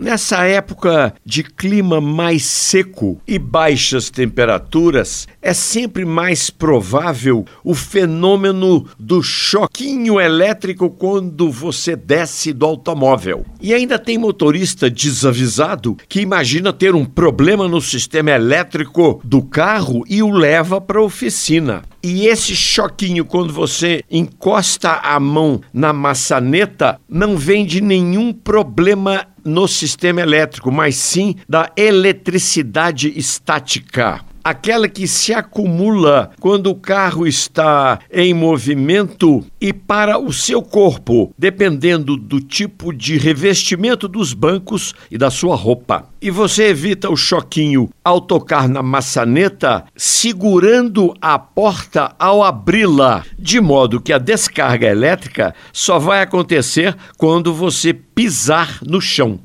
Nessa época de clima mais seco e baixas temperaturas, é sempre mais provável o fenômeno do choquinho elétrico quando você desce do automóvel. E ainda tem motorista desavisado que imagina ter um problema no sistema elétrico do carro e o leva para a oficina. E esse choquinho, quando você encosta a mão na maçaneta, não vem de nenhum problema no sistema elétrico, mas sim da eletricidade estática aquela que se acumula quando o carro está em movimento e para o seu corpo, dependendo do tipo de revestimento dos bancos e da sua roupa. E você evita o choquinho ao tocar na maçaneta, segurando a porta ao abri-la, de modo que a descarga elétrica só vai acontecer quando você pisar no chão.